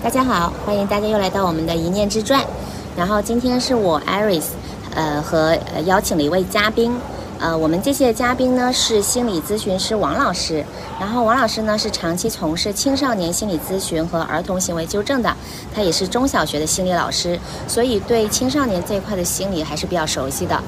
大家好，欢迎大家又来到我们的一念之传。然后今天是我 Iris，呃和呃邀请了一位嘉宾，呃我们这些嘉宾呢是心理咨询师王老师。然后王老师呢是长期从事青少年心理咨询和儿童行为纠正的，他也是中小学的心理老师，所以对青少年这一块的心理还是比较熟悉的。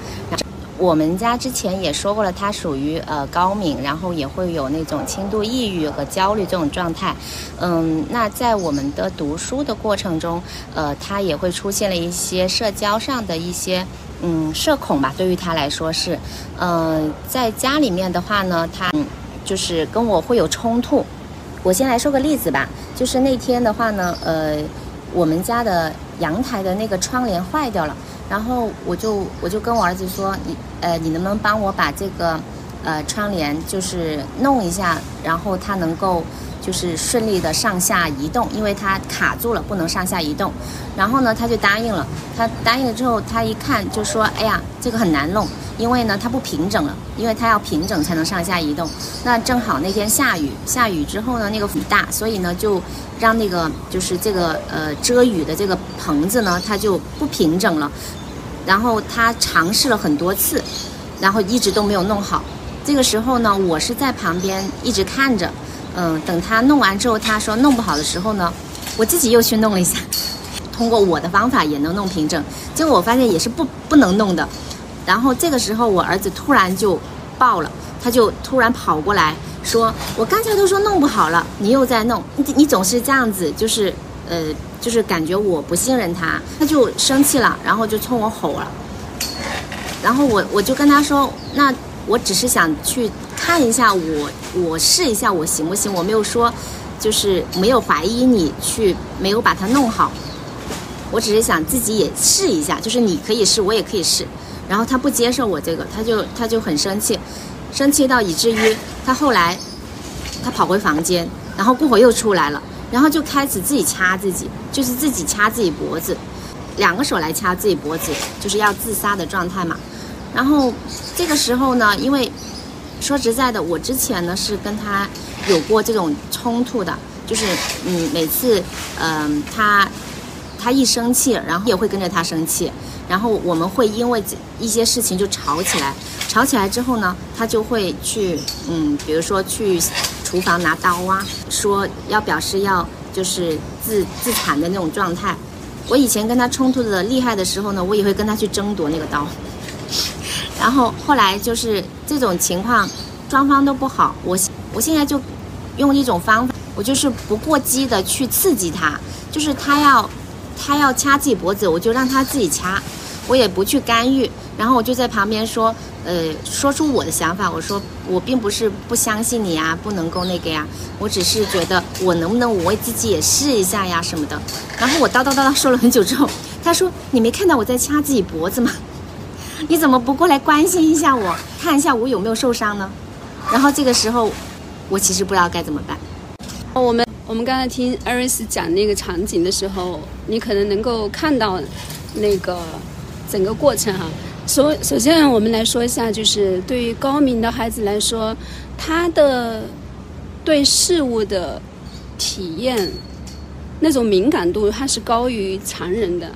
我们家之前也说过了，他属于呃高敏，然后也会有那种轻度抑郁和焦虑这种状态。嗯，那在我们的读书的过程中，呃，他也会出现了一些社交上的一些嗯社恐吧。对于他来说是，呃，在家里面的话呢，他就是跟我会有冲突。我先来说个例子吧，就是那天的话呢，呃，我们家的阳台的那个窗帘坏掉了。然后我就我就跟我儿子说，你呃，你能不能帮我把这个呃窗帘就是弄一下，然后它能够就是顺利的上下移动，因为它卡住了，不能上下移动。然后呢，他就答应了。他答应了之后，他一看就说，哎呀，这个很难弄，因为呢它不平整了，因为它要平整才能上下移动。那正好那天下雨，下雨之后呢，那个雨大，所以呢就让那个就是这个呃遮雨的这个棚子呢，它就不平整了。然后他尝试了很多次，然后一直都没有弄好。这个时候呢，我是在旁边一直看着，嗯，等他弄完之后，他说弄不好的时候呢，我自己又去弄了一下，通过我的方法也能弄平整。结果我发现也是不不能弄的。然后这个时候，我儿子突然就爆了，他就突然跑过来说：“我刚才都说弄不好了，你又在弄，你你总是这样子，就是呃。”就是感觉我不信任他，他就生气了，然后就冲我吼了。然后我我就跟他说，那我只是想去看一下，我我试一下我行不行？我没有说，就是没有怀疑你去没有把它弄好。我只是想自己也试一下，就是你可以试，我也可以试。然后他不接受我这个，他就他就很生气，生气到以至于他后来他跑回房间，然后过会又出来了。然后就开始自己掐自己，就是自己掐自己脖子，两个手来掐自己脖子，就是要自杀的状态嘛。然后这个时候呢，因为说实在的，我之前呢是跟他有过这种冲突的，就是嗯，每次嗯他他一生气，然后也会跟着他生气，然后我们会因为一些事情就吵起来，吵起来之后呢，他就会去嗯，比如说去。厨房拿刀啊，说要表示要就是自自残的那种状态。我以前跟他冲突的厉害的时候呢，我也会跟他去争夺那个刀。然后后来就是这种情况，双方都不好。我我现在就用一种方法，我就是不过激的去刺激他，就是他要他要掐自己脖子，我就让他自己掐，我也不去干预。然后我就在旁边说。呃，说出我的想法，我说我并不是不相信你呀，不能够那个呀，我只是觉得我能不能我为自己也试一下呀什么的。然后我叨叨叨叨说了很久之后，他说你没看到我在掐自己脖子吗？你怎么不过来关心一下我，看一下我有没有受伤呢？然后这个时候，我其实不知道该怎么办。我们我们刚才听艾瑞斯讲那个场景的时候，你可能能够看到那个整个过程哈。首首先，我们来说一下，就是对于高敏的孩子来说，他的对事物的体验那种敏感度，他是高于常人的，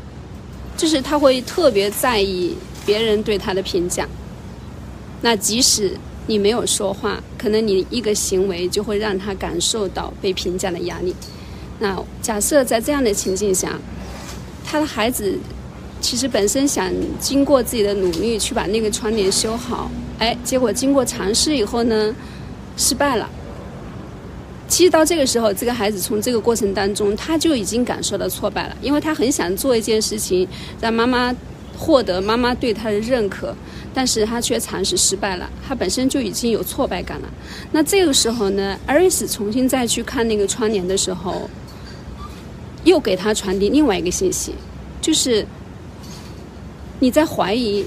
就是他会特别在意别人对他的评价。那即使你没有说话，可能你一个行为就会让他感受到被评价的压力。那假设在这样的情境下，他的孩子。其实本身想经过自己的努力去把那个窗帘修好，哎，结果经过尝试以后呢，失败了。其实到这个时候，这个孩子从这个过程当中，他就已经感受到挫败了，因为他很想做一件事情，让妈妈获得妈妈对他的认可，但是他却尝试失败了，他本身就已经有挫败感了。那这个时候呢，艾瑞斯重新再去看那个窗帘的时候，又给他传递另外一个信息，就是。你在怀疑，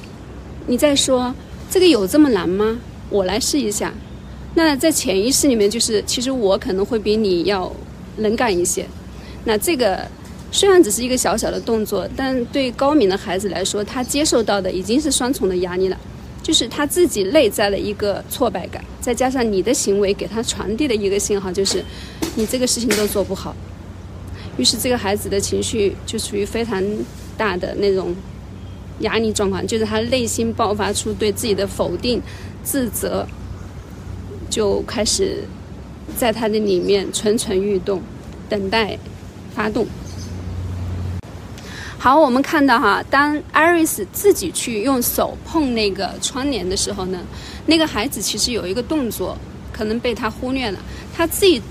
你在说这个有这么难吗？我来试一下。那在潜意识里面，就是其实我可能会比你要能干一些。那这个虽然只是一个小小的动作，但对高敏的孩子来说，他接受到的已经是双重的压力了，就是他自己内在的一个挫败感，再加上你的行为给他传递的一个信号，就是你这个事情都做不好。于是这个孩子的情绪就处于非常大的那种压力状况，就是他内心爆发出对自己的否定、自责，就开始在他的里面蠢蠢欲动，等待发动。好，我们看到哈，当艾瑞斯自己去用手碰那个窗帘的时候呢，那个孩子其实有一个动作，可能被他忽略了，他自己。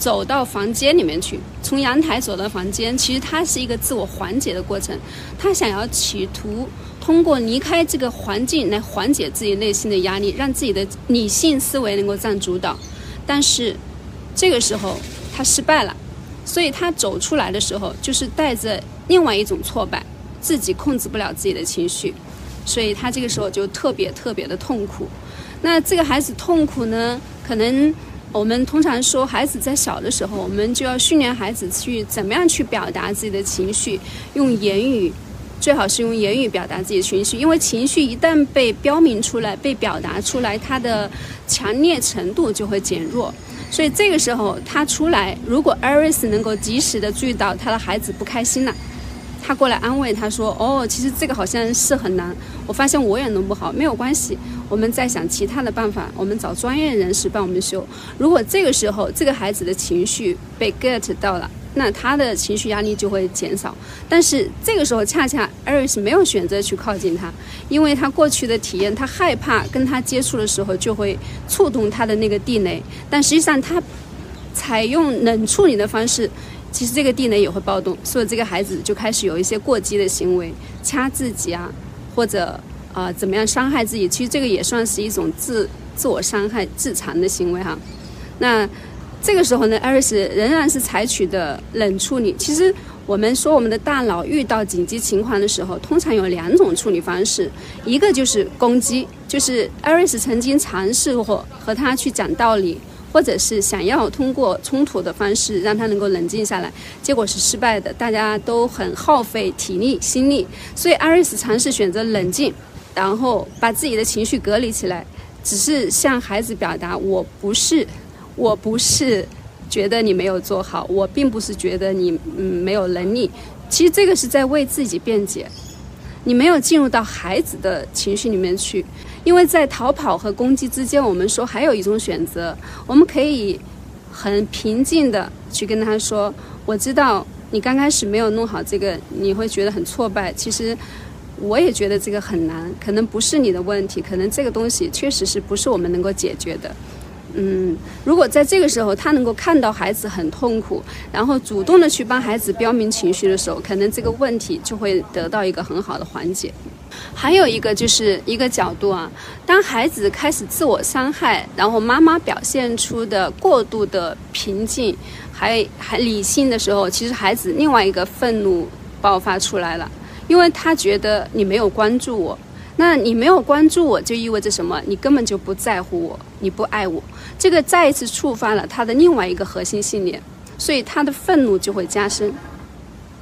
走到房间里面去，从阳台走到房间，其实它是一个自我缓解的过程。他想要企图通过离开这个环境来缓解自己内心的压力，让自己的理性思维能够占主导。但是这个时候他失败了，所以他走出来的时候就是带着另外一种挫败，自己控制不了自己的情绪，所以他这个时候就特别特别的痛苦。那这个孩子痛苦呢，可能。我们通常说，孩子在小的时候，我们就要训练孩子去怎么样去表达自己的情绪，用言语，最好是用言语表达自己的情绪，因为情绪一旦被标明出来、被表达出来，它的强烈程度就会减弱。所以这个时候他出来，如果艾瑞斯能够及时的注意到他的孩子不开心了。他过来安慰他说：“哦，其实这个好像是很难，我发现我也弄不好，没有关系，我们再想其他的办法，我们找专业人士帮我们修。如果这个时候这个孩子的情绪被 get 到了，那他的情绪压力就会减少。但是这个时候恰恰艾瑞斯没有选择去靠近他，因为他过去的体验，他害怕跟他接触的时候就会触动他的那个地雷，但实际上他采用冷处理的方式。”其实这个地雷也会暴动，所以这个孩子就开始有一些过激的行为，掐自己啊，或者啊怎么样伤害自己。其实这个也算是一种自自我伤害、自残的行为哈。那这个时候呢，艾瑞斯仍然是采取的冷处理。其实我们说我们的大脑遇到紧急情况的时候，通常有两种处理方式，一个就是攻击，就是艾瑞斯曾经尝试过和他去讲道理。或者是想要通过冲突的方式让他能够冷静下来，结果是失败的，大家都很耗费体力心力，所以艾瑞斯尝试选择冷静，然后把自己的情绪隔离起来，只是向孩子表达我不是，我不是觉得你没有做好，我并不是觉得你嗯没有能力，其实这个是在为自己辩解，你没有进入到孩子的情绪里面去。因为在逃跑和攻击之间，我们说还有一种选择，我们可以很平静的去跟他说：“我知道你刚开始没有弄好这个，你会觉得很挫败。其实我也觉得这个很难，可能不是你的问题，可能这个东西确实是不是我们能够解决的。”嗯，如果在这个时候他能够看到孩子很痛苦，然后主动的去帮孩子标明情绪的时候，可能这个问题就会得到一个很好的缓解。还有一个就是一个角度啊，当孩子开始自我伤害，然后妈妈表现出的过度的平静，还还理性的时候，其实孩子另外一个愤怒爆发出来了，因为他觉得你没有关注我。那你没有关注我，就意味着什么？你根本就不在乎我，你不爱我。这个再一次触发了他的另外一个核心信念，所以他的愤怒就会加深。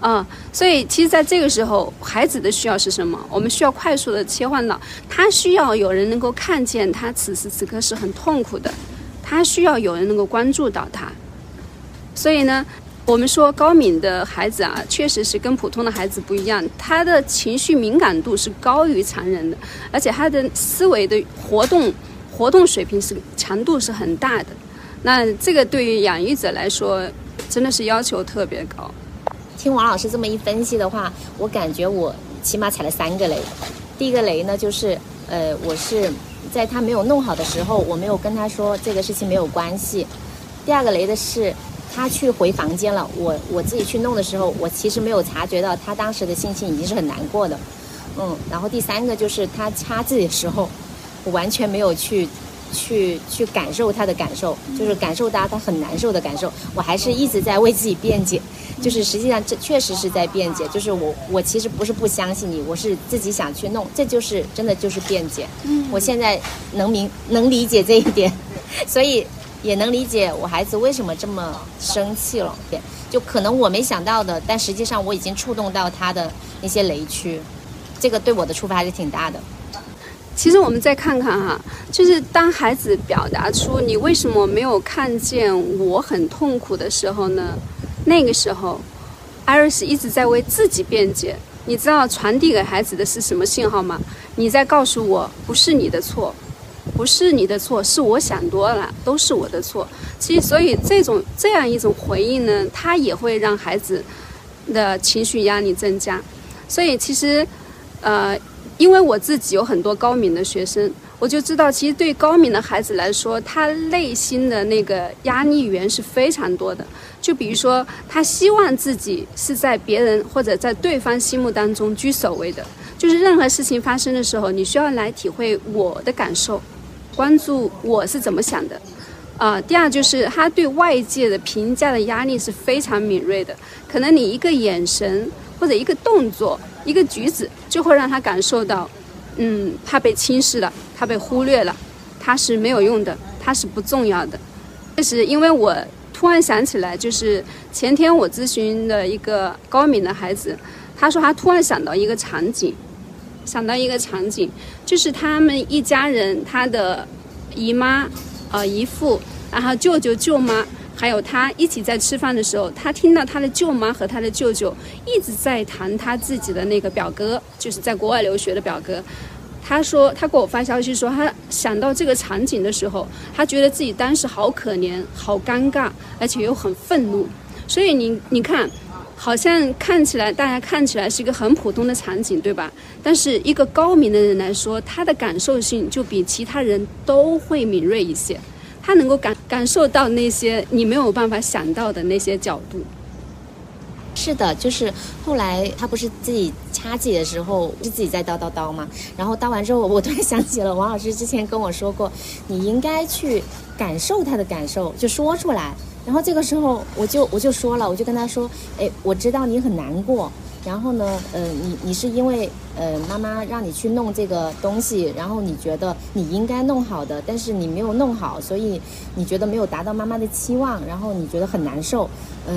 啊，所以其实在这个时候，孩子的需要是什么？我们需要快速的切换到，他需要有人能够看见他此时此刻是很痛苦的，他需要有人能够关注到他。所以呢？我们说高敏的孩子啊，确实是跟普通的孩子不一样，他的情绪敏感度是高于常人的，而且他的思维的活动活动水平是强度是很大的。那这个对于养育者来说，真的是要求特别高。听王老师这么一分析的话，我感觉我起码踩了三个雷。第一个雷呢，就是呃，我是在他没有弄好的时候，我没有跟他说这个事情没有关系。第二个雷的是。他去回房间了，我我自己去弄的时候，我其实没有察觉到他当时的心情已经是很难过的，嗯，然后第三个就是他掐自己的时候，我完全没有去去去感受他的感受，就是感受到他很难受的感受，我还是一直在为自己辩解，就是实际上这确实是在辩解，就是我我其实不是不相信你，我是自己想去弄，这就是真的就是辩解，嗯，我现在能明能理解这一点，所以。也能理解我孩子为什么这么生气了，就可能我没想到的，但实际上我已经触动到他的那些雷区，这个对我的触发还是挺大的。其实我们再看看哈，就是当孩子表达出你为什么没有看见我很痛苦的时候呢，那个时候，艾瑞斯一直在为自己辩解。你知道传递给孩子的是什么信号吗？你在告诉我，不是你的错，不是你的错，是我想多了，都是我的错。其实，所以这种这样一种回应呢，它也会让孩子的情绪压力增加。所以，其实，呃，因为我自己有很多高敏的学生。我就知道，其实对高敏的孩子来说，他内心的那个压力源是非常多的。就比如说，他希望自己是在别人或者在对方心目当中居首位的。就是任何事情发生的时候，你需要来体会我的感受，关注我是怎么想的。啊，第二就是他对外界的评价的压力是非常敏锐的。可能你一个眼神或者一个动作、一个举止，就会让他感受到。嗯，他被轻视了，他被忽略了，他是没有用的，他是不重要的。这是因为我突然想起来，就是前天我咨询的一个高敏的孩子，他说他突然想到一个场景，想到一个场景，就是他们一家人，他的姨妈、呃姨父，然后舅舅、舅妈，还有他一起在吃饭的时候，他听到他的舅妈和他的舅舅一直在谈他自己的那个表哥，就是在国外留学的表哥。他说，他给我发消息说，他想到这个场景的时候，他觉得自己当时好可怜、好尴尬，而且又很愤怒。所以你你看，好像看起来大家看起来是一个很普通的场景，对吧？但是一个高明的人来说，他的感受性就比其他人都会敏锐一些。他能够感感受到那些你没有办法想到的那些角度。是的，就是后来他不是自己掐自己的时候，是自己在叨叨叨嘛。然后叨完之后，我突然想起了王老师之前跟我说过，你应该去感受他的感受，就说出来。然后这个时候，我就我就说了，我就跟他说，哎，我知道你很难过。然后呢，呃，你你是因为呃妈妈让你去弄这个东西，然后你觉得你应该弄好的，但是你没有弄好，所以你觉得没有达到妈妈的期望，然后你觉得很难受，呃，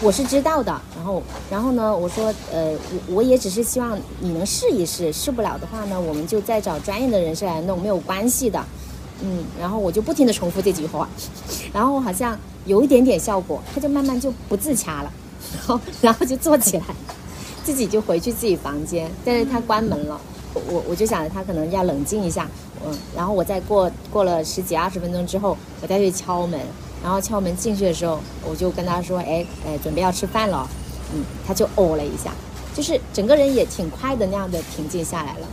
我是知道的。然后然后呢，我说呃我我也只是希望你能试一试，试不了的话呢，我们就再找专业的人士来弄，没有关系的。嗯，然后我就不停的重复这句话，然后好像有一点点效果，他就慢慢就不自掐了。然后，然后就坐起来，自己就回去自己房间。但是他关门了，我我就想着他可能要冷静一下，嗯。然后我再过过了十几二十分钟之后，我再去敲门。然后敲门进去的时候，我就跟他说：“哎哎，准备要吃饭了。”嗯，他就哦了一下，就是整个人也挺快的那样的平静下来了。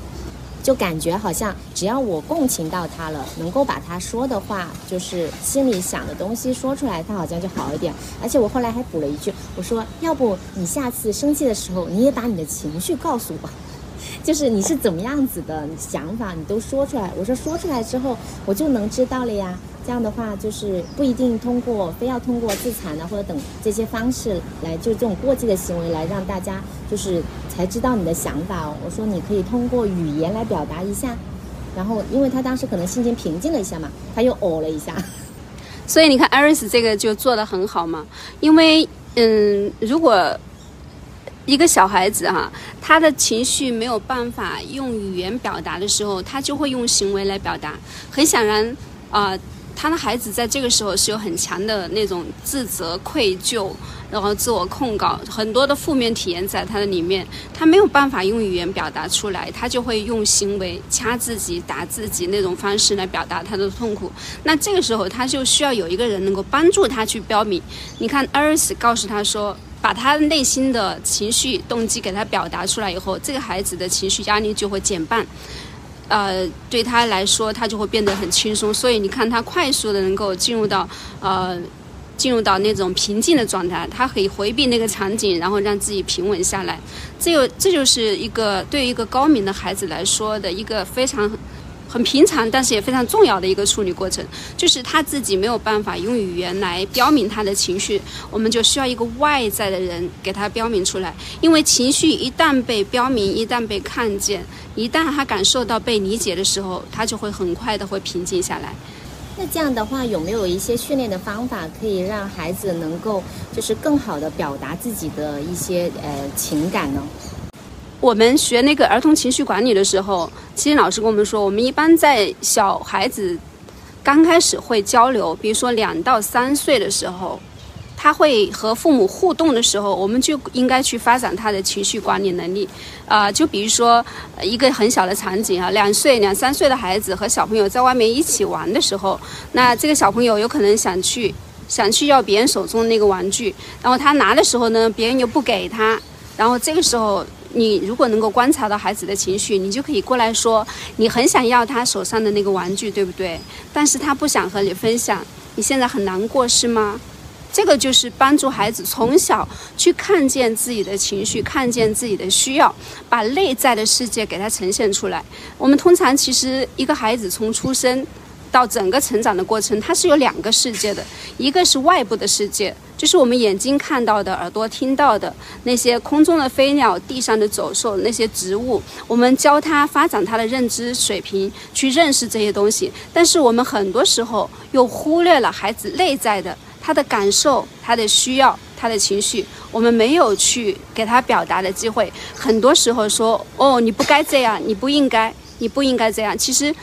就感觉好像只要我共情到他了，能够把他说的话，就是心里想的东西说出来，他好像就好一点。而且我后来还补了一句，我说要不你下次生气的时候，你也把你的情绪告诉我，就是你是怎么样子的想法，你都说出来。我说说出来之后，我就能知道了呀。这样的话，就是不一定通过非要通过自残啊或者等这些方式来，就这种过激的行为来让大家就是才知道你的想法哦。我说你可以通过语言来表达一下，然后因为他当时可能心情平静了一下嘛，他又哦了一下，所以你看艾瑞斯这个就做得很好嘛。因为嗯，如果一个小孩子哈，他的情绪没有办法用语言表达的时候，他就会用行为来表达。很显然啊。他的孩子在这个时候是有很强的那种自责、愧疚，然后自我控告，很多的负面体验在他的里面，他没有办法用语言表达出来，他就会用行为掐自己、打自己那种方式来表达他的痛苦。那这个时候他就需要有一个人能够帮助他去标明。你看，儿子告诉他说，把他内心的情绪、动机给他表达出来以后，这个孩子的情绪压力就会减半。呃，对他来说，他就会变得很轻松。所以你看，他快速的能够进入到呃，进入到那种平静的状态，他可以回避那个场景，然后让自己平稳下来。这有这就是一个对于一个高明的孩子来说的一个非常。很平常，但是也非常重要的一个处理过程，就是他自己没有办法用语言来标明他的情绪，我们就需要一个外在的人给他标明出来。因为情绪一旦被标明，一旦被看见，一旦他感受到被理解的时候，他就会很快的会平静下来。那这样的话，有没有一些训练的方法，可以让孩子能够就是更好的表达自己的一些呃情感呢？我们学那个儿童情绪管理的时候，其实老师跟我们说，我们一般在小孩子刚开始会交流，比如说两到三岁的时候，他会和父母互动的时候，我们就应该去发展他的情绪管理能力。啊，就比如说一个很小的场景啊，两岁、两三岁的孩子和小朋友在外面一起玩的时候，那这个小朋友有可能想去想去要别人手中的那个玩具，然后他拿的时候呢，别人又不给他，然后这个时候。你如果能够观察到孩子的情绪，你就可以过来说，你很想要他手上的那个玩具，对不对？但是他不想和你分享，你现在很难过是吗？这个就是帮助孩子从小去看见自己的情绪，看见自己的需要，把内在的世界给他呈现出来。我们通常其实一个孩子从出生。到整个成长的过程，它是有两个世界的，一个是外部的世界，就是我们眼睛看到的、耳朵听到的那些空中的飞鸟、地上的走兽、那些植物，我们教他发展他的认知水平，去认识这些东西。但是我们很多时候又忽略了孩子内在的他的感受、他的需要、他的情绪，我们没有去给他表达的机会。很多时候说：“哦，你不该这样，你不应该，你不应该这样。”其实。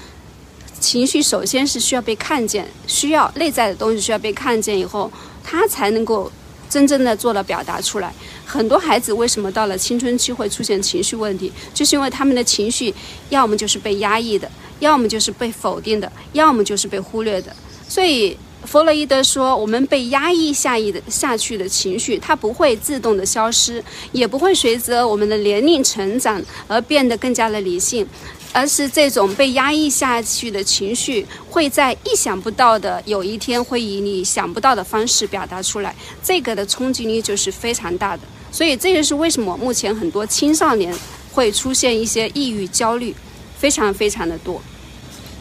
情绪首先是需要被看见，需要内在的东西需要被看见以后，他才能够真正的做到表达出来。很多孩子为什么到了青春期会出现情绪问题，就是因为他们的情绪要么就是被压抑的，要么就是被否定的，要么就是被忽略的。所以弗洛伊德说，我们被压抑下意的下去的情绪，它不会自动的消失，也不会随着我们的年龄成长而变得更加的理性。而是这种被压抑下去的情绪，会在意想不到的有一天，会以你想不到的方式表达出来。这个的冲击力就是非常大的。所以，这就是为什么目前很多青少年会出现一些抑郁、焦虑，非常非常的多。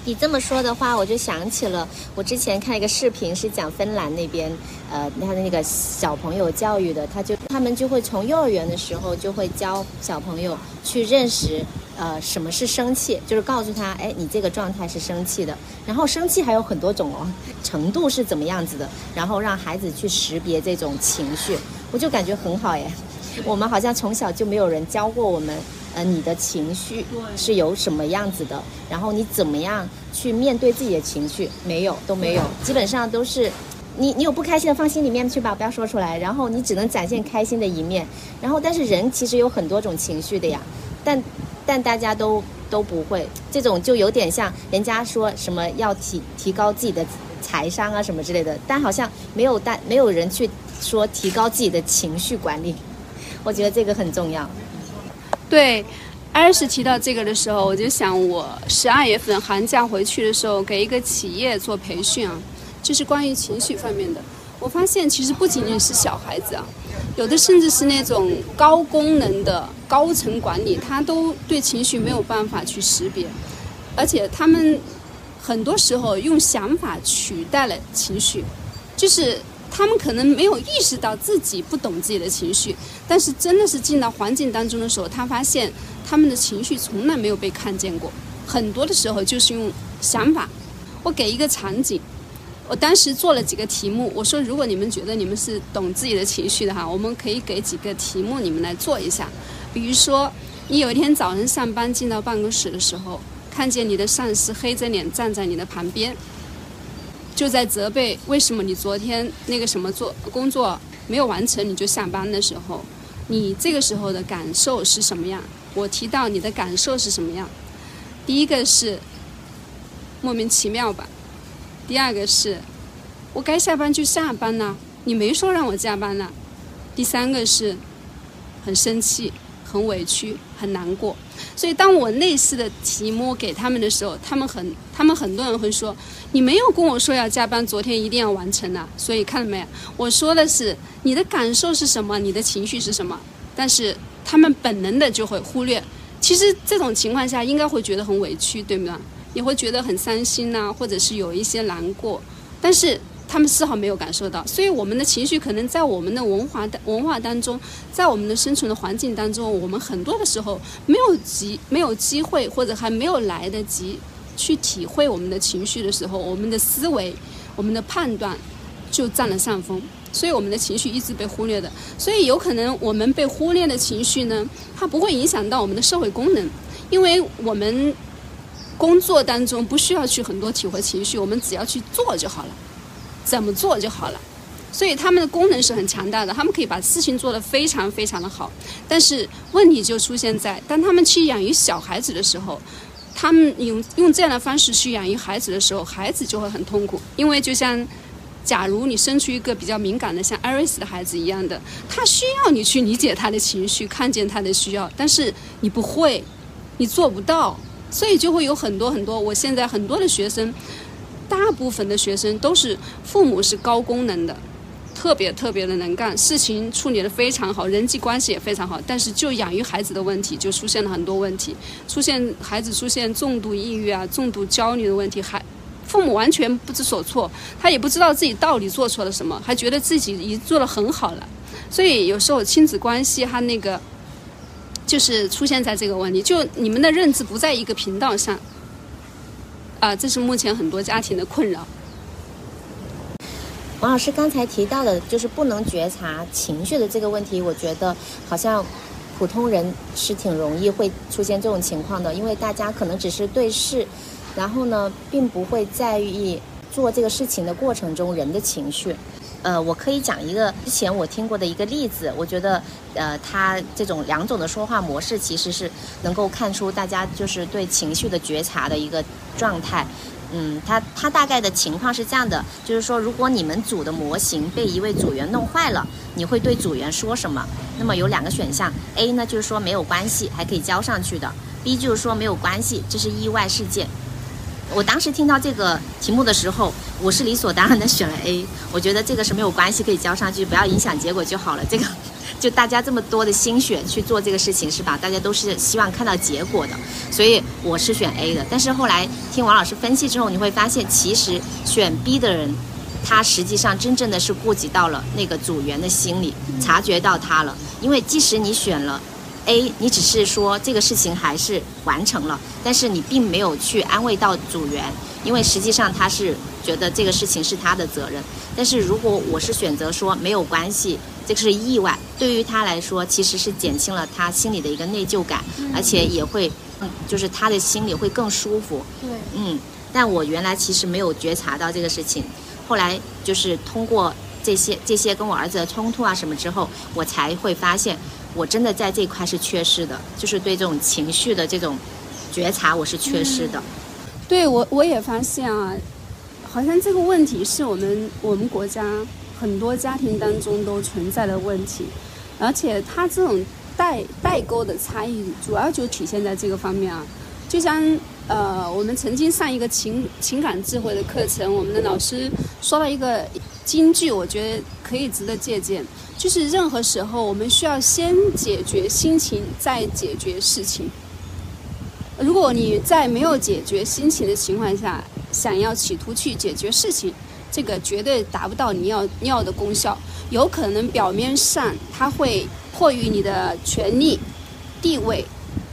你这么说的话，我就想起了我之前看一个视频，是讲芬兰那边，呃，他的那个小朋友教育的，他就他们就会从幼儿园的时候就会教小朋友去认识，呃，什么是生气，就是告诉他，哎，你这个状态是生气的，然后生气还有很多种哦，程度是怎么样子的，然后让孩子去识别这种情绪，我就感觉很好耶。我们好像从小就没有人教过我们。呃，你的情绪是有什么样子的？然后你怎么样去面对自己的情绪？没有，都没有，基本上都是，你你有不开心的放心里面去吧，不要说出来。然后你只能展现开心的一面。然后，但是人其实有很多种情绪的呀，但但大家都都不会，这种就有点像人家说什么要提提高自己的财商啊什么之类的，但好像没有但没有人去说提高自己的情绪管理。我觉得这个很重要。对，艾斯提到这个的时候，我就想，我十二月份寒假回去的时候，给一个企业做培训啊，就是关于情绪方面的。我发现，其实不仅仅是小孩子啊，有的甚至是那种高功能的高层管理，他都对情绪没有办法去识别，而且他们很多时候用想法取代了情绪，就是。他们可能没有意识到自己不懂自己的情绪，但是真的是进到环境当中的时候，他发现他们的情绪从来没有被看见过。很多的时候就是用想法。我给一个场景，我当时做了几个题目，我说如果你们觉得你们是懂自己的情绪的哈，我们可以给几个题目你们来做一下。比如说，你有一天早上上班进到办公室的时候，看见你的上司黑着脸站在你的旁边。就在责备为什么你昨天那个什么做工作没有完成你就下班的时候，你这个时候的感受是什么样？我提到你的感受是什么样？第一个是莫名其妙吧，第二个是我该下班就下班了，你没说让我加班呐，第三个是很生气。很委屈，很难过，所以当我类似的题目给他们的时候，他们很，他们很多人会说，你没有跟我说要加班，昨天一定要完成啊。所以看到没有？我说的是你的感受是什么，你的情绪是什么，但是他们本能的就会忽略。其实这种情况下应该会觉得很委屈，对吗？也会觉得很伤心呐，或者是有一些难过，但是。他们丝毫没有感受到，所以我们的情绪可能在我们的文化的文化当中，在我们的生存的环境当中，我们很多的时候没有机没有机会，或者还没有来得及去体会我们的情绪的时候，我们的思维、我们的判断就占了上风，所以我们的情绪一直被忽略的。所以有可能我们被忽略的情绪呢，它不会影响到我们的社会功能，因为我们工作当中不需要去很多体会情绪，我们只要去做就好了。怎么做就好了，所以他们的功能是很强大的，他们可以把事情做得非常非常的好。但是问题就出现在，当他们去养育小孩子的时候，他们用用这样的方式去养育孩子的时候，孩子就会很痛苦。因为就像，假如你生出一个比较敏感的像艾瑞斯的孩子一样的，他需要你去理解他的情绪，看见他的需要，但是你不会，你做不到，所以就会有很多很多。我现在很多的学生，大部分的学生都是父母是高功能的。特别特别的能干，事情处理的非常好，人际关系也非常好，但是就养育孩子的问题就出现了很多问题，出现孩子出现重度抑郁啊、重度焦虑的问题，还父母完全不知所措，他也不知道自己到底做错了什么，还觉得自己已经做的很好了，所以有时候亲子关系他那个就是出现在这个问题，就你们的认知不在一个频道上，啊，这是目前很多家庭的困扰。王老师刚才提到的，就是不能觉察情绪的这个问题，我觉得好像普通人是挺容易会出现这种情况的，因为大家可能只是对视，然后呢，并不会在意做这个事情的过程中人的情绪。呃，我可以讲一个之前我听过的一个例子，我觉得，呃，他这种两种的说话模式，其实是能够看出大家就是对情绪的觉察的一个状态。嗯，他他大概的情况是这样的，就是说，如果你们组的模型被一位组员弄坏了，你会对组员说什么？那么有两个选项，A 呢就是说没有关系，还可以交上去的；B 就是说没有关系，这是意外事件。我当时听到这个题目的时候，我是理所当然的选了 A，我觉得这个是没有关系，可以交上去，不要影响结果就好了。这个。就大家这么多的心血去做这个事情是吧？大家都是希望看到结果的，所以我是选 A 的。但是后来听王老师分析之后，你会发现，其实选 B 的人，他实际上真正的是顾及到了那个组员的心理，察觉到他了。因为即使你选了 A，你只是说这个事情还是完成了，但是你并没有去安慰到组员，因为实际上他是觉得这个事情是他的责任。但是如果我是选择说没有关系。这个是意外，对于他来说，其实是减轻了他心里的一个内疚感，而且也会，嗯，就是他的心里会更舒服。对，嗯，但我原来其实没有觉察到这个事情，后来就是通过这些这些跟我儿子的冲突啊什么之后，我才会发现，我真的在这一块是缺失的，就是对这种情绪的这种觉察，我是缺失的。对我我也发现啊，好像这个问题是我们我们国家。很多家庭当中都存在的问题，而且它这种代代沟的差异，主要就体现在这个方面啊。就像呃，我们曾经上一个情情感智慧的课程，我们的老师说了一个金句，我觉得可以值得借鉴，就是任何时候我们需要先解决心情，再解决事情。如果你在没有解决心情的情况下，想要企图去解决事情。这个绝对达不到你要要的功效，有可能表面上他会迫于你的权利、地位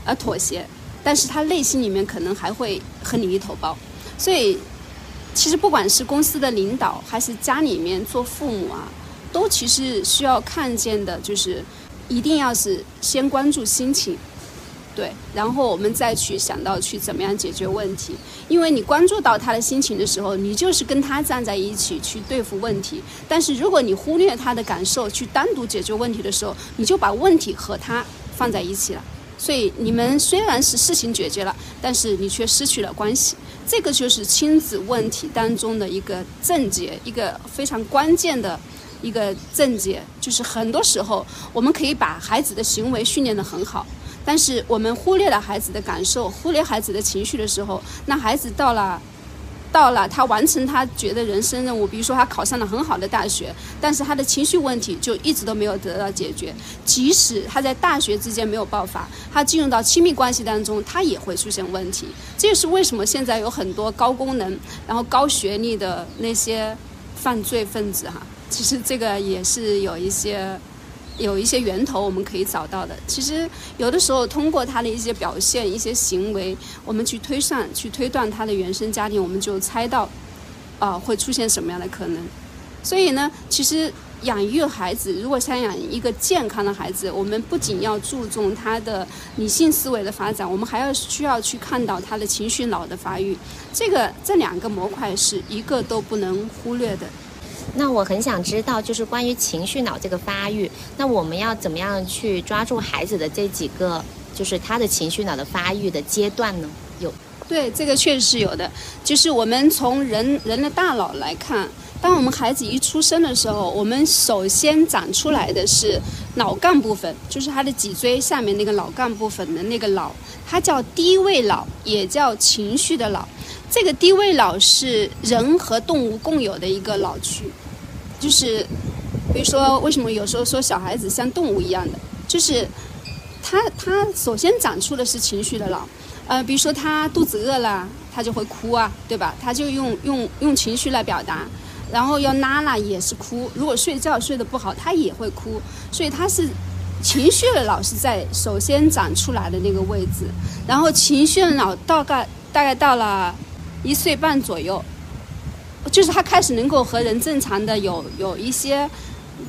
而妥协，但是他内心里面可能还会和你一头包。所以，其实不管是公司的领导还是家里面做父母啊，都其实需要看见的，就是一定要是先关注心情。对，然后我们再去想到去怎么样解决问题，因为你关注到他的心情的时候，你就是跟他站在一起去对付问题。但是如果你忽略他的感受，去单独解决问题的时候，你就把问题和他放在一起了。所以你们虽然是事情解决了，但是你却失去了关系。这个就是亲子问题当中的一个症结，一个非常关键的一个症结，就是很多时候我们可以把孩子的行为训练得很好。但是我们忽略了孩子的感受，忽略孩子的情绪的时候，那孩子到了，到了他完成他觉得人生任务，比如说他考上了很好的大学，但是他的情绪问题就一直都没有得到解决。即使他在大学之间没有爆发，他进入到亲密关系当中，他也会出现问题。这也是为什么现在有很多高功能、然后高学历的那些犯罪分子哈，其实这个也是有一些。有一些源头我们可以找到的，其实有的时候通过他的一些表现、一些行为，我们去推算、去推断他的原生家庭，我们就猜到，啊会出现什么样的可能。所以呢，其实养育孩子，如果想养一个健康的孩子，我们不仅要注重他的理性思维的发展，我们还要需要去看到他的情绪脑的发育。这个这两个模块是一个都不能忽略的。那我很想知道，就是关于情绪脑这个发育，那我们要怎么样去抓住孩子的这几个，就是他的情绪脑的发育的阶段呢？有，对，这个确实是有的。就是我们从人人的大脑来看，当我们孩子一出生的时候，我们首先长出来的是脑干部分，就是他的脊椎下面那个脑干部分的那个脑，它叫低位脑，也叫情绪的脑。这个低位脑是人和动物共有的一个脑区。就是，比如说，为什么有时候说小孩子像动物一样的？就是他他首先长出的是情绪的脑，呃，比如说他肚子饿了，他就会哭啊，对吧？他就用用用情绪来表达，然后要拉拉也是哭。如果睡觉睡得不好，他也会哭。所以他是情绪的脑是在首先长出来的那个位置，然后情绪的脑大概大概到了一岁半左右。就是他开始能够和人正常的有有一些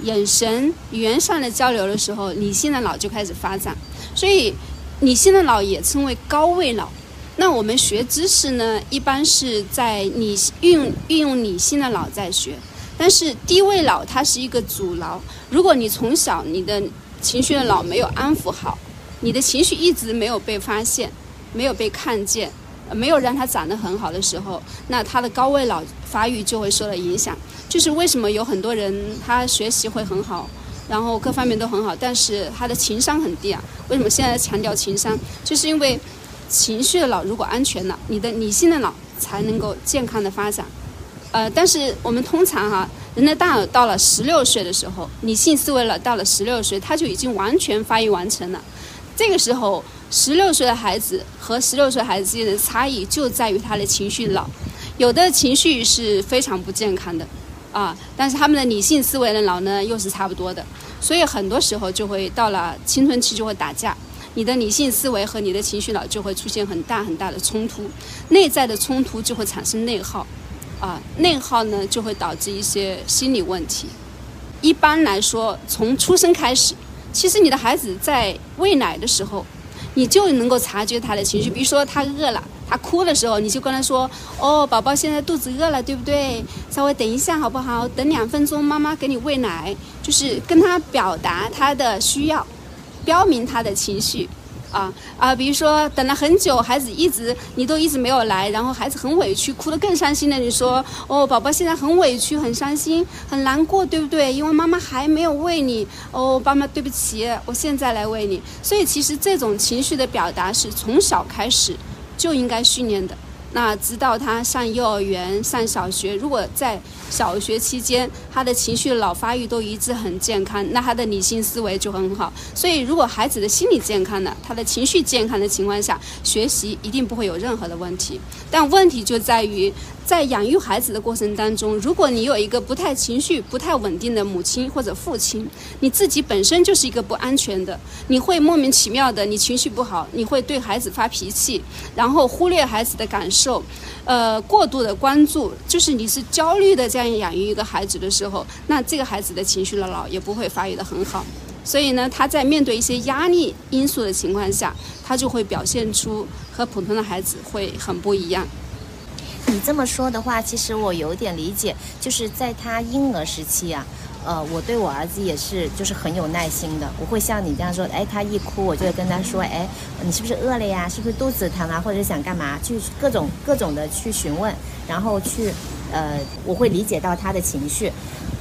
眼神语言上的交流的时候，理性的脑就开始发展。所以，理性的脑也称为高位脑。那我们学知识呢，一般是在理运用运用理性的脑在学。但是低位脑它是一个阻挠。如果你从小你的情绪的脑没有安抚好，你的情绪一直没有被发现，没有被看见。没有让他长得很好的时候，那他的高位脑发育就会受到影响。就是为什么有很多人他学习会很好，然后各方面都很好，但是他的情商很低啊？为什么现在强调情商？就是因为情绪的脑如果安全了，你的理性的脑才能够健康的发展。呃，但是我们通常哈，人的大脑到了十六岁的时候，理性思维了到了十六岁，他就已经完全发育完成了。这个时候。十六岁的孩子和十六岁孩子之间的差异就在于他的情绪脑，有的情绪是非常不健康的，啊，但是他们的理性思维的脑呢又是差不多的，所以很多时候就会到了青春期就会打架，你的理性思维和你的情绪脑就会出现很大很大的冲突，内在的冲突就会产生内耗，啊，内耗呢就会导致一些心理问题。一般来说，从出生开始，其实你的孩子在喂奶的时候。你就能够察觉他的情绪，比如说他饿了，他哭的时候，你就跟他说：“哦，宝宝现在肚子饿了，对不对？稍微等一下好不好？等两分钟，妈妈给你喂奶。”就是跟他表达他的需要，标明他的情绪。啊啊！比如说等了很久，孩子一直你都一直没有来，然后孩子很委屈，哭得更伤心了。你说哦，宝宝现在很委屈、很伤心、很难过，对不对？因为妈妈还没有喂你。哦，妈妈，对不起，我现在来喂你。所以其实这种情绪的表达是从小开始就应该训练的。那直到他上幼儿园、上小学，如果在小学期间他的情绪脑发育都一直很健康，那他的理性思维就很好。所以，如果孩子的心理健康了，他的情绪健康的情况下，学习一定不会有任何的问题。但问题就在于。在养育孩子的过程当中，如果你有一个不太情绪、不太稳定的母亲或者父亲，你自己本身就是一个不安全的，你会莫名其妙的，你情绪不好，你会对孩子发脾气，然后忽略孩子的感受，呃，过度的关注，就是你是焦虑的这样养育一个孩子的时候，那这个孩子的情绪的脑也不会发育的很好，所以呢，他在面对一些压力因素的情况下，他就会表现出和普通的孩子会很不一样。你这么说的话，其实我有点理解，就是在他婴儿时期啊，呃，我对我儿子也是，就是很有耐心的。我会像你这样说，哎，他一哭，我就会跟他说，哎，你是不是饿了呀？是不是肚子疼啊？或者想干嘛？去各种各种的去询问，然后去，呃，我会理解到他的情绪，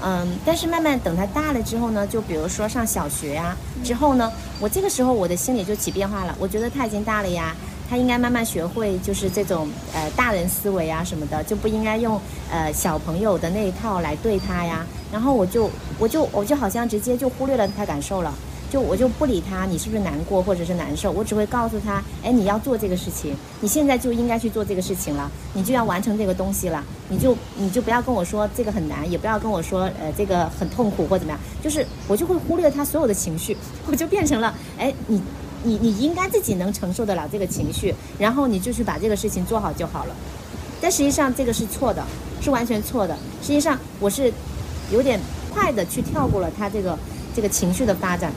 嗯。但是慢慢等他大了之后呢，就比如说上小学呀之后呢，我这个时候我的心里就起变化了，我觉得他已经大了呀。他应该慢慢学会，就是这种呃大人思维啊什么的，就不应该用呃小朋友的那一套来对他呀。然后我就我就我就好像直接就忽略了他感受了，就我就不理他，你是不是难过或者是难受？我只会告诉他，哎，你要做这个事情，你现在就应该去做这个事情了，你就要完成这个东西了，你就你就不要跟我说这个很难，也不要跟我说呃这个很痛苦或怎么样，就是我就会忽略他所有的情绪，我就变成了哎你。你你应该自己能承受得了这个情绪，然后你就去把这个事情做好就好了。但实际上这个是错的，是完全错的。实际上我是有点快的去跳过了他这个这个情绪的发展，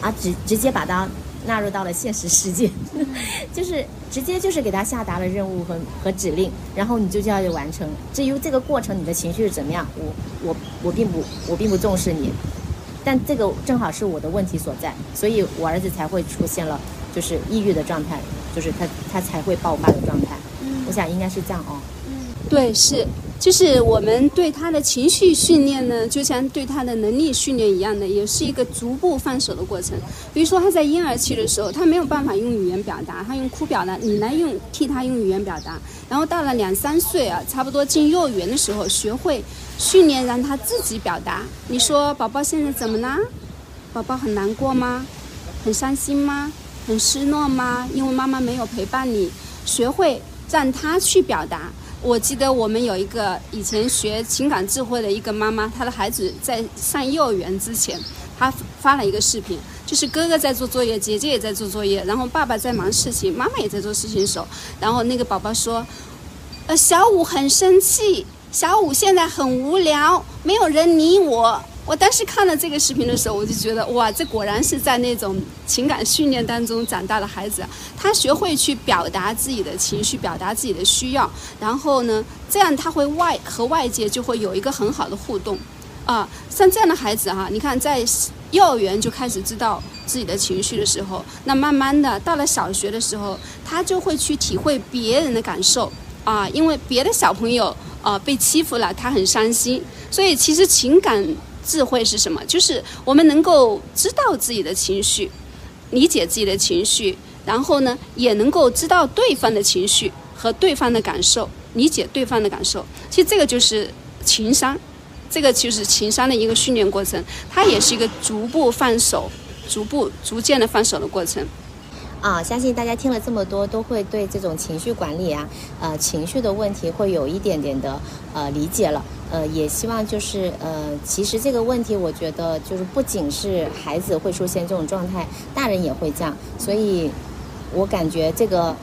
啊直直接把它纳入到了现实世界，就是直接就是给他下达了任务和和指令，然后你就就要完成。至于这个过程你的情绪是怎么样，我我我并不我并不重视你，但这个正好是我的问题所在，所以我儿子才会出现了就是抑郁的状态，就是他他才会爆发的状态。嗯，我想应该是这样哦。嗯，对，是。就是我们对他的情绪训练呢，就像对他的能力训练一样的，也是一个逐步放手的过程。比如说他在婴儿期的时候，他没有办法用语言表达，他用哭表达，你来用替他用语言表达。然后到了两三岁啊，差不多进幼儿园的时候，学会训练让他自己表达。你说宝宝现在怎么啦？宝宝很难过吗？很伤心吗？很失落吗？因为妈妈没有陪伴你，学会让他去表达。我记得我们有一个以前学情感智慧的一个妈妈，她的孩子在上幼儿园之前，她发了一个视频，就是哥哥在做作业，姐姐也在做作业，然后爸爸在忙事情，妈妈也在做事情的时候，然后那个宝宝说，呃，小五很生气，小五现在很无聊，没有人理我。我当时看了这个视频的时候，我就觉得哇，这果然是在那种情感训练当中长大的孩子，他学会去表达自己的情绪，表达自己的需要，然后呢，这样他会外和外界就会有一个很好的互动，啊，像这样的孩子哈，你看在幼儿园就开始知道自己的情绪的时候，那慢慢的到了小学的时候，他就会去体会别人的感受。啊，因为别的小朋友啊被欺负了，他很伤心，所以其实情感。智慧是什么？就是我们能够知道自己的情绪，理解自己的情绪，然后呢，也能够知道对方的情绪和对方的感受，理解对方的感受。其实这个就是情商，这个就是情商的一个训练过程，它也是一个逐步放手、逐步逐渐的放手的过程。啊，相信大家听了这么多，都会对这种情绪管理啊，呃，情绪的问题会有一点点的呃理解了。呃，也希望就是呃，其实这个问题，我觉得就是不仅是孩子会出现这种状态，大人也会这样。所以，我感觉这个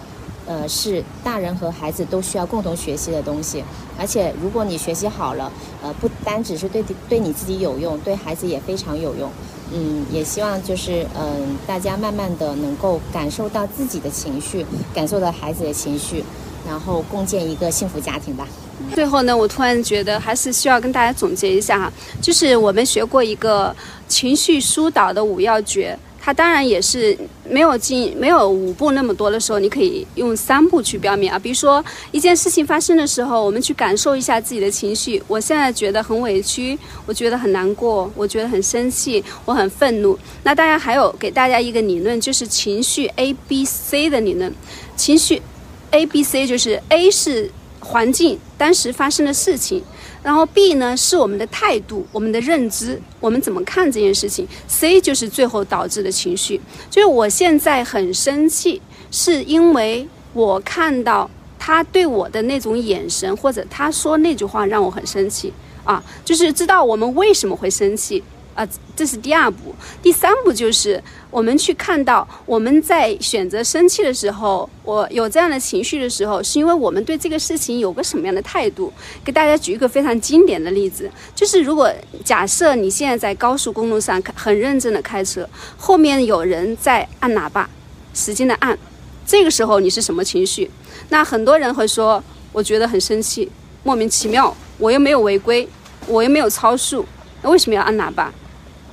呃是大人和孩子都需要共同学习的东西。而且，如果你学习好了，呃，不单只是对对你自己有用，对孩子也非常有用。嗯，也希望就是嗯，大家慢慢的能够感受到自己的情绪，感受到孩子的情绪，然后共建一个幸福家庭吧。最后呢，我突然觉得还是需要跟大家总结一下哈，就是我们学过一个情绪疏导的五要诀。它当然也是没有进没有五步那么多的时候，你可以用三步去标明啊。比如说一件事情发生的时候，我们去感受一下自己的情绪。我现在觉得很委屈，我觉得很难过，我觉得很生气，我很愤怒。那大家还有给大家一个理论，就是情绪 A B C 的理论。情绪 A B C 就是 A 是环境当时发生的事情。然后 B 呢是我们的态度，我们的认知，我们怎么看这件事情。C 就是最后导致的情绪，就是我现在很生气，是因为我看到他对我的那种眼神，或者他说那句话让我很生气啊，就是知道我们为什么会生气。啊，这是第二步，第三步就是我们去看到我们在选择生气的时候，我有这样的情绪的时候，是因为我们对这个事情有个什么样的态度？给大家举一个非常经典的例子，就是如果假设你现在在高速公路上很认真的开车，后面有人在按喇叭，使劲的按，这个时候你是什么情绪？那很多人会说，我觉得很生气，莫名其妙，我又没有违规，我又没有超速，那为什么要按喇叭？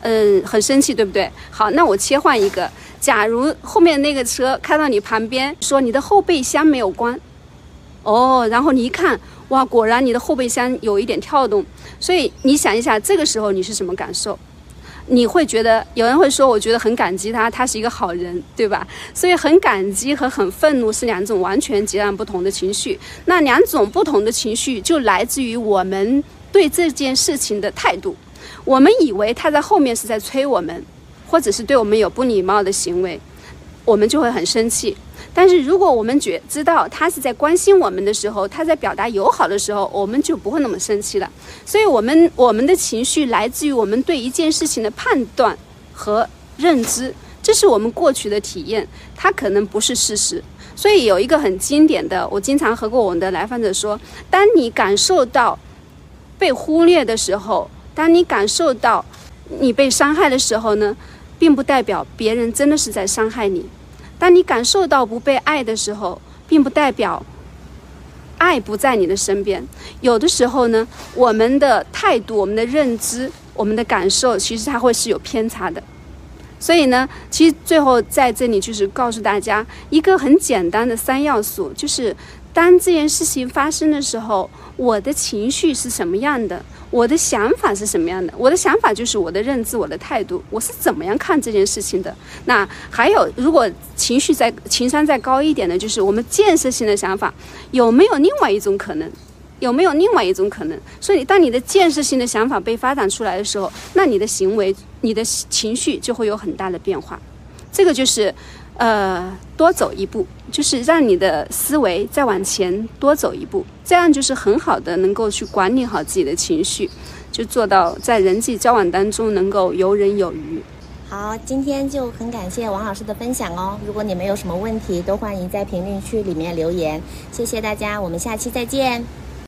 嗯，很生气，对不对？好，那我切换一个，假如后面那个车开到你旁边，说你的后备箱没有关，哦，然后你一看，哇，果然你的后备箱有一点跳动，所以你想一下，这个时候你是什么感受？你会觉得有人会说，我觉得很感激他，他是一个好人，对吧？所以很感激和很愤怒是两种完全截然不同的情绪，那两种不同的情绪就来自于我们对这件事情的态度。我们以为他在后面是在催我们，或者是对我们有不礼貌的行为，我们就会很生气。但是如果我们觉知道他是在关心我们的时候，他在表达友好的时候，我们就不会那么生气了。所以，我们我们的情绪来自于我们对一件事情的判断和认知，这是我们过去的体验，它可能不是事实。所以有一个很经典的，我经常和过我们的来访者说：，当你感受到被忽略的时候。当你感受到你被伤害的时候呢，并不代表别人真的是在伤害你。当你感受到不被爱的时候，并不代表爱不在你的身边。有的时候呢，我们的态度、我们的认知、我们的感受，其实它会是有偏差的。所以呢，其实最后在这里就是告诉大家一个很简单的三要素，就是当这件事情发生的时候，我的情绪是什么样的，我的想法是什么样的。我的想法就是我的认知，我的态度，我是怎么样看这件事情的。那还有，如果情绪再情商再高一点的，就是我们建设性的想法，有没有另外一种可能？有没有另外一种可能？所以，当你的建设性的想法被发展出来的时候，那你的行为、你的情绪就会有很大的变化。这个就是，呃，多走一步，就是让你的思维再往前多走一步，这样就是很好的能够去管理好自己的情绪，就做到在人际交往当中能够游刃有余。好，今天就很感谢王老师的分享哦。如果你们有什么问题，都欢迎在评论区里面留言。谢谢大家，我们下期再见。